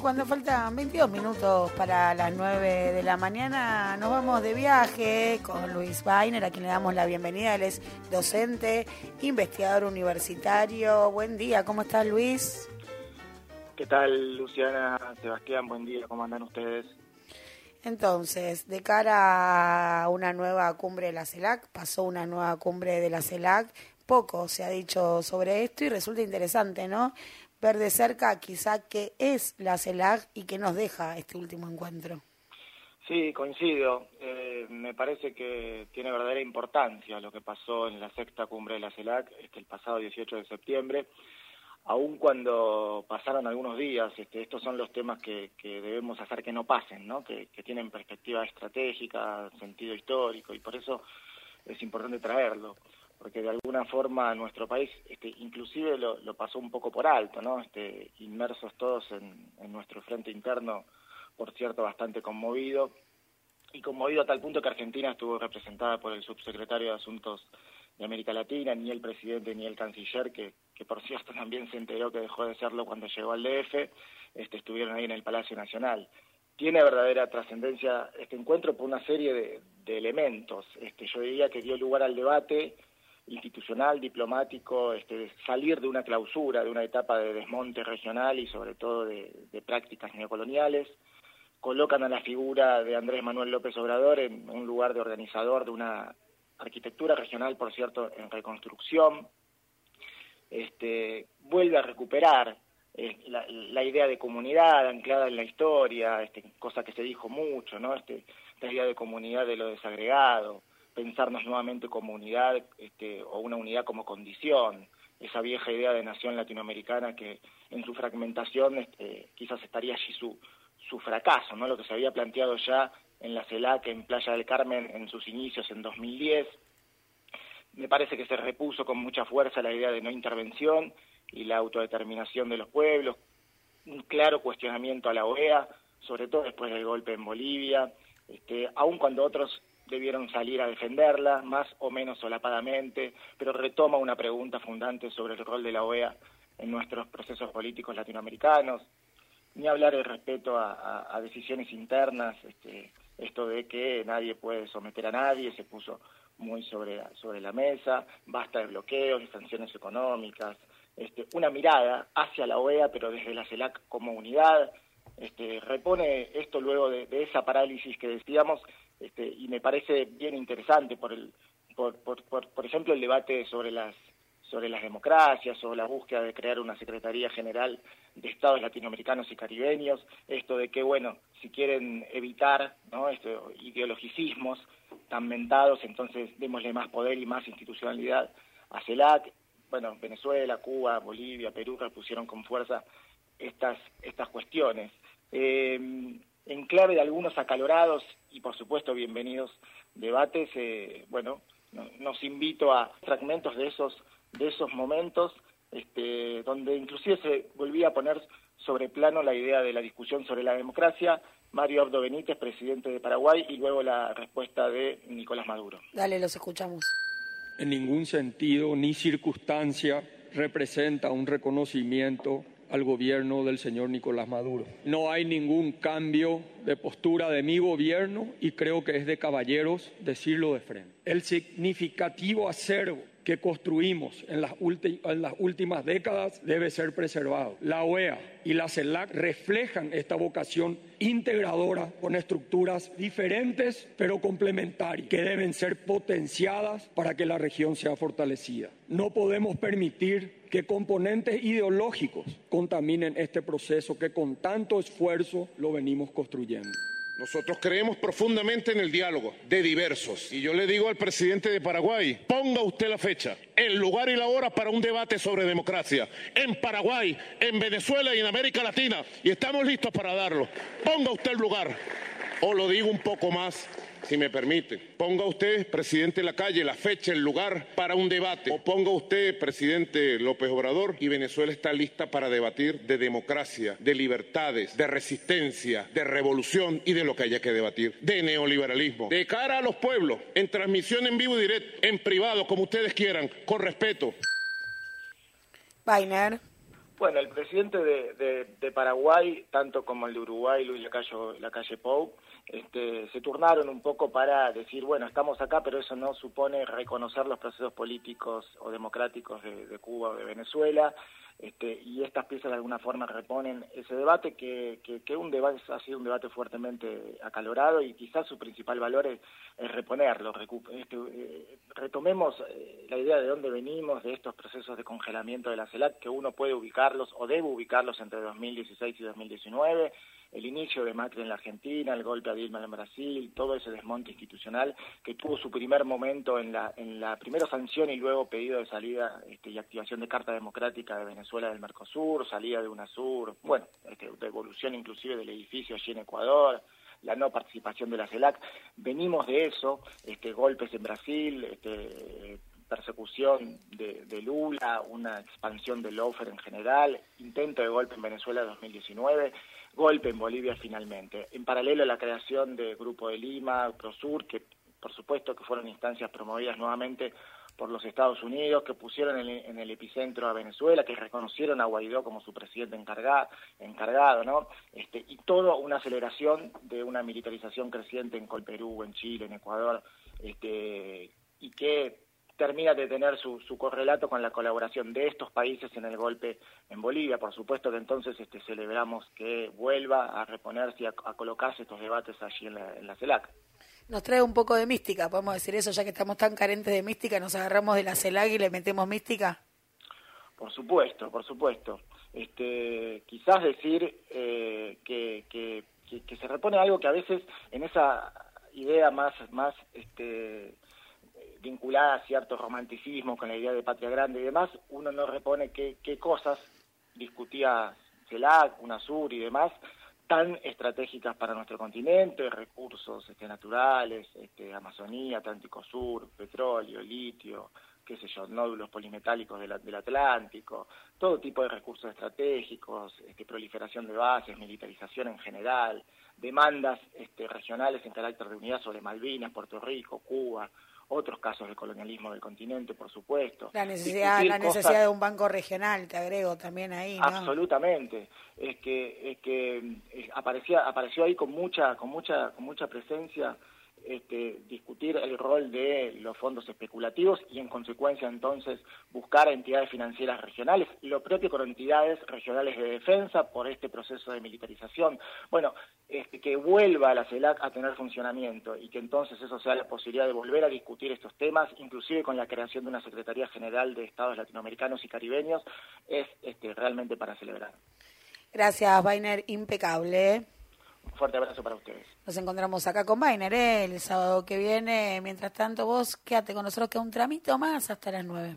cuando faltan 22 minutos para las 9 de la mañana, nos vamos de viaje con Luis Weiner, a quien le damos la bienvenida. Él es docente, investigador universitario. Buen día, ¿cómo estás Luis? ¿Qué tal, Luciana, Sebastián? Buen día, ¿cómo andan ustedes? Entonces, de cara a una nueva cumbre de la CELAC, pasó una nueva cumbre de la CELAC, poco se ha dicho sobre esto y resulta interesante, ¿no? Ver de cerca quizá qué es la CELAC y qué nos deja este último encuentro. Sí, coincido. Eh, me parece que tiene verdadera importancia lo que pasó en la sexta cumbre de la CELAC este, el pasado 18 de septiembre. Aun cuando pasaron algunos días, este, estos son los temas que, debemos hacer que no pasen, ¿no? Que, que tienen perspectiva estratégica, sentido histórico, y por eso es importante traerlo porque de alguna forma nuestro país este, inclusive lo, pasó un poco por alto, ¿no? Este, inmersos todos en, nuestro frente interno, por cierto, bastante conmovido, y conmovido a tal punto que Argentina estuvo representada por el subsecretario de Asuntos de América Latina, ni el presidente ni el canciller, que, por cierto también se enteró que dejó de serlo cuando llegó al DF, este, estuvieron ahí en el Palacio Nacional. Tiene verdadera trascendencia este encuentro por una serie de, de elementos. Este, yo diría que dio lugar al debate institucional, diplomático, este, salir de una clausura, de una etapa de desmonte regional y sobre todo de, prácticas neocoloniales. Colocan a la figura de Andrés Manuel López Obrador en un lugar de organizador de una arquitectura regional, por cierto, en reconstrucción. Este, vuelve a recuperar eh, la, idea de comunidad anclada en la historia, este, cosa que se dijo mucho, ¿no? Este, esta idea de comunidad de lo desagregado, pensarnos nuevamente como unidad este, o una unidad como condición, esa vieja idea de nación latinoamericana que en su fragmentación este, quizás estaría allí su, su fracaso, ¿no? lo que se había planteado ya en la CELAC, en Playa del Carmen, en sus inicios en 2010. Me parece que se repuso con mucha fuerza la idea de no intervención y la autodeterminación de los pueblos, un claro cuestionamiento a la OEA, sobre todo después del golpe en Bolivia, este, aun cuando otros debieron salir a defenderla, más o menos solapadamente, pero retoma una pregunta fundante sobre el rol de la OEA en nuestros procesos políticos latinoamericanos, ni hablar del respeto a, decisiones internas, este, esto de que nadie puede someter a nadie, se puso muy sobre, sobre la mesa, basta de bloqueos, de sanciones económicas, este, una mirada hacia la OEA, pero desde la CELAC como unidad, este, repone esto luego de, esa parálisis que decíamos este, y me parece bien interesante por el por, por, por, ejemplo el debate sobre las sobre las democracias o la búsqueda de crear una Secretaría General de Estados Latinoamericanos y Caribeños, esto de que, bueno, si quieren evitar ¿no? Esto, ideologicismos tan mentados, entonces démosle más poder y más institucionalidad a CELAC. Bueno, Venezuela, Cuba, Bolivia, Perú repusieron con fuerza estas, estas cuestiones. Eh, en clave de algunos acalorados y por supuesto bienvenidos debates, eh, bueno, nos invito a fragmentos de esos, de esos momentos este, donde inclusive se volvía a poner sobre plano la idea de la discusión sobre la democracia, Mario Abdo Benítez, presidente de Paraguay, y luego la respuesta de Nicolás Maduro. Dale, los escuchamos. En ningún sentido ni circunstancia representa un reconocimiento al gobierno del señor Nicolás Maduro. No hay ningún cambio de postura de mi gobierno y creo que es de caballeros decirlo de frente. El significativo acervo que construimos en las, en las, últimas décadas debe ser preservado. La OEA y la CELAC reflejan esta vocación integradora con estructuras diferentes pero complementarias que deben ser potenciadas para que la región sea fortalecida. No podemos permitir que componentes ideológicos contaminen este proceso que con tanto esfuerzo lo venimos construyendo. Nosotros creemos profundamente en el diálogo de diversos. Y yo le digo al presidente de Paraguay, ponga usted la fecha, el lugar y la hora para un debate sobre democracia en Paraguay, en Venezuela y en América Latina. Y estamos listos para darlo. Ponga usted el lugar. O lo digo un poco más si me permite. Ponga usted, presidente de la calle, la fecha, el lugar para un debate. O ponga usted, presidente López Obrador, y Venezuela está lista para debatir de democracia, de libertades, de resistencia, de revolución y de lo que haya que debatir, de neoliberalismo. De cara a los pueblos, en transmisión en vivo y directo, en privado, como ustedes quieran, con respeto. Weiner. Bueno, el presidente de, Paraguay, tanto como el de Uruguay, Luis Lacalle, Lacalle Pou, este, se turnaron un poco para decir, bueno, estamos acá, pero eso no supone reconocer los procesos políticos o democráticos de Cuba o de Venezuela. Este, y estas piezas de alguna forma reponen ese debate que, que, un debate ha sido un debate fuertemente acalorado y quizás su principal valor es, reponerlo. Este, eh, retomemos eh, la idea de dónde venimos, de estos procesos de congelamiento de la CELAC, que uno puede ubicarlos o debe ubicarlos entre 2016 y 2019 el inicio de Macri en la Argentina, el golpe a Dilma en Brasil, todo ese desmonte institucional que tuvo su primer momento en la, en la primera sanción y luego pedido de salida este, y activación de Carta Democrática de Venezuela del Mercosur, salida de UNASUR, bueno, este, devolución inclusive del edificio allí en Ecuador, la no participación de la CELAC. Venimos de eso, este, golpes en Brasil, este, persecución de, de, Lula, una expansión del Lofer en general, intento de golpe en Venezuela en 2019 golpe en Bolivia finalmente. En paralelo a la creación de Grupo de Lima, Prosur, que por supuesto que fueron instancias promovidas nuevamente por los Estados Unidos, que pusieron en el, epicentro a Venezuela, que reconocieron a Guaidó como su presidente encargado, encargado ¿no? Este, y todo una aceleración de una militarización creciente en Colperú, en Chile, en Ecuador, este, y que termina de tener su, su, correlato con la colaboración de estos países en el golpe en Bolivia. Por supuesto que entonces este, celebramos que vuelva a reponerse y a, colocarse estos debates allí en la, en la, CELAC. Nos trae un poco de mística, podemos decir eso, ya que estamos tan carentes de mística, nos agarramos de la CELAC y le metemos mística. Por supuesto, por supuesto. Este, quizás decir eh, que, que, que, se repone algo que a veces en esa idea más, más este, vinculada a cierto romanticismo con la idea de patria grande y demás, uno no repone qué, cosas discutía CELAC, UNASUR y demás, tan estratégicas para nuestro continente, recursos este, naturales, este, Amazonía, Atlántico Sur, petróleo, litio, qué sé yo, nódulos polimetálicos del, del Atlántico, todo tipo de recursos estratégicos, este, proliferación de bases, militarización en general, demandas este, regionales en carácter de unidad sobre Malvinas, Puerto Rico, Cuba, otros casos de colonialismo del continente, por supuesto. La necesidad, la necesidad de un banco regional, te agrego también ahí. ¿no? Absolutamente. Es que, es que aparecía, apareció ahí con mucha, con mucha, con mucha presencia este, discutir el rol de los fondos especulativos y en consecuencia entonces buscar entidades financieras regionales, lo propio con entidades regionales de defensa por este proceso de militarización. Bueno, este, que vuelva la CELAC a tener funcionamiento y que entonces eso sea la posibilidad de volver a discutir estos temas, inclusive con la creación de una Secretaría General de Estados Latinoamericanos y Caribeños, es este, realmente para celebrar. Gracias, Bainer, impecable. Un fuerte abrazo para ustedes. Nos encontramos acá con Bainer ¿eh? el sábado que viene. Mientras tanto, vos quédate con nosotros que un tramito más hasta las nueve.